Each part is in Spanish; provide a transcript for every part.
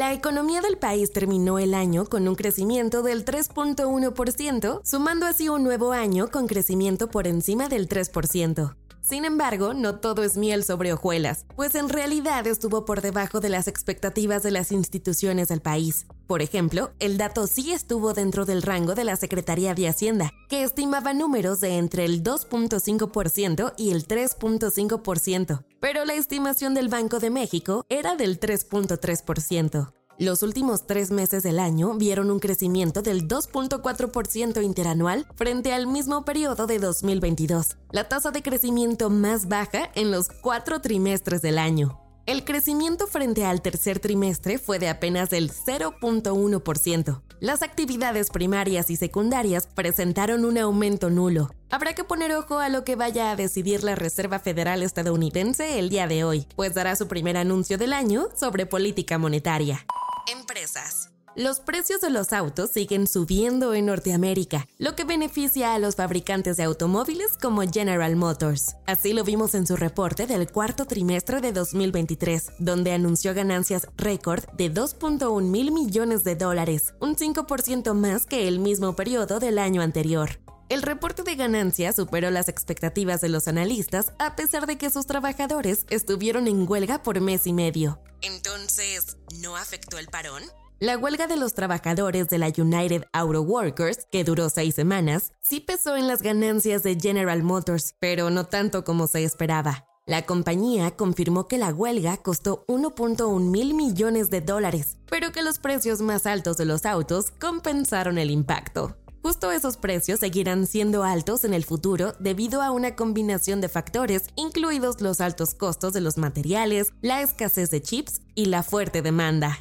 La economía del país terminó el año con un crecimiento del 3.1%, sumando así un nuevo año con crecimiento por encima del 3%. Sin embargo, no todo es miel sobre hojuelas, pues en realidad estuvo por debajo de las expectativas de las instituciones del país. Por ejemplo, el dato sí estuvo dentro del rango de la Secretaría de Hacienda, que estimaba números de entre el 2.5% y el 3.5%, pero la estimación del Banco de México era del 3.3%. Los últimos tres meses del año vieron un crecimiento del 2.4% interanual frente al mismo periodo de 2022, la tasa de crecimiento más baja en los cuatro trimestres del año. El crecimiento frente al tercer trimestre fue de apenas del 0.1%. Las actividades primarias y secundarias presentaron un aumento nulo. Habrá que poner ojo a lo que vaya a decidir la Reserva Federal estadounidense el día de hoy, pues dará su primer anuncio del año sobre política monetaria. Empresas. Los precios de los autos siguen subiendo en Norteamérica, lo que beneficia a los fabricantes de automóviles como General Motors. Así lo vimos en su reporte del cuarto trimestre de 2023, donde anunció ganancias récord de 2.1 mil millones de dólares, un 5% más que el mismo periodo del año anterior. El reporte de ganancias superó las expectativas de los analistas a pesar de que sus trabajadores estuvieron en huelga por mes y medio. Entonces, ¿no afectó el parón? La huelga de los trabajadores de la United Auto Workers, que duró seis semanas, sí pesó en las ganancias de General Motors, pero no tanto como se esperaba. La compañía confirmó que la huelga costó 1.1 mil millones de dólares, pero que los precios más altos de los autos compensaron el impacto. Justo esos precios seguirán siendo altos en el futuro debido a una combinación de factores, incluidos los altos costos de los materiales, la escasez de chips y la fuerte demanda.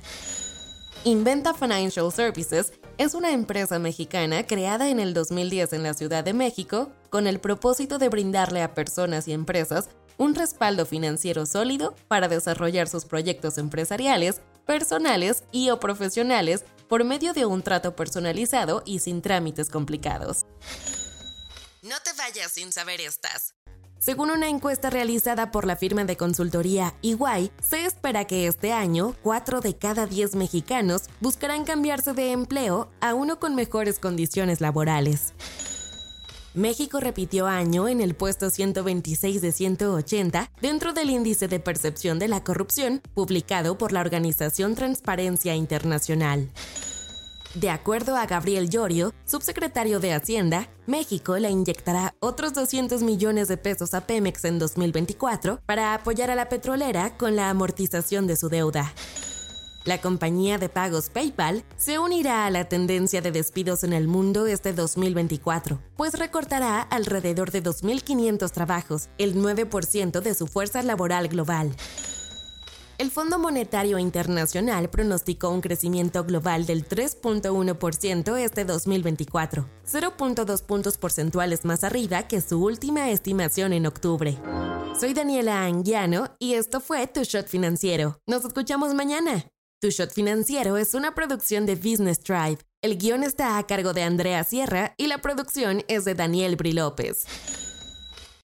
Inventa Financial Services es una empresa mexicana creada en el 2010 en la Ciudad de México con el propósito de brindarle a personas y empresas un respaldo financiero sólido para desarrollar sus proyectos empresariales, personales y o profesionales por medio de un trato personalizado y sin trámites complicados. No te vayas sin saber estas. Según una encuesta realizada por la firma de consultoría EY, se espera que este año 4 de cada 10 mexicanos buscarán cambiarse de empleo a uno con mejores condiciones laborales. México repitió año en el puesto 126 de 180 dentro del índice de percepción de la corrupción publicado por la organización Transparencia Internacional. De acuerdo a Gabriel Llorio, subsecretario de Hacienda, México le inyectará otros 200 millones de pesos a Pemex en 2024 para apoyar a la petrolera con la amortización de su deuda. La compañía de pagos PayPal se unirá a la tendencia de despidos en el mundo este 2024, pues recortará alrededor de 2.500 trabajos, el 9% de su fuerza laboral global. El Fondo Monetario Internacional pronosticó un crecimiento global del 3.1% este 2024, 0.2 puntos porcentuales más arriba que su última estimación en octubre. Soy Daniela Anguiano y esto fue Tu Shot Financiero. Nos escuchamos mañana. Tu Shot Financiero es una producción de Business Drive. El guion está a cargo de Andrea Sierra y la producción es de Daniel Bri López.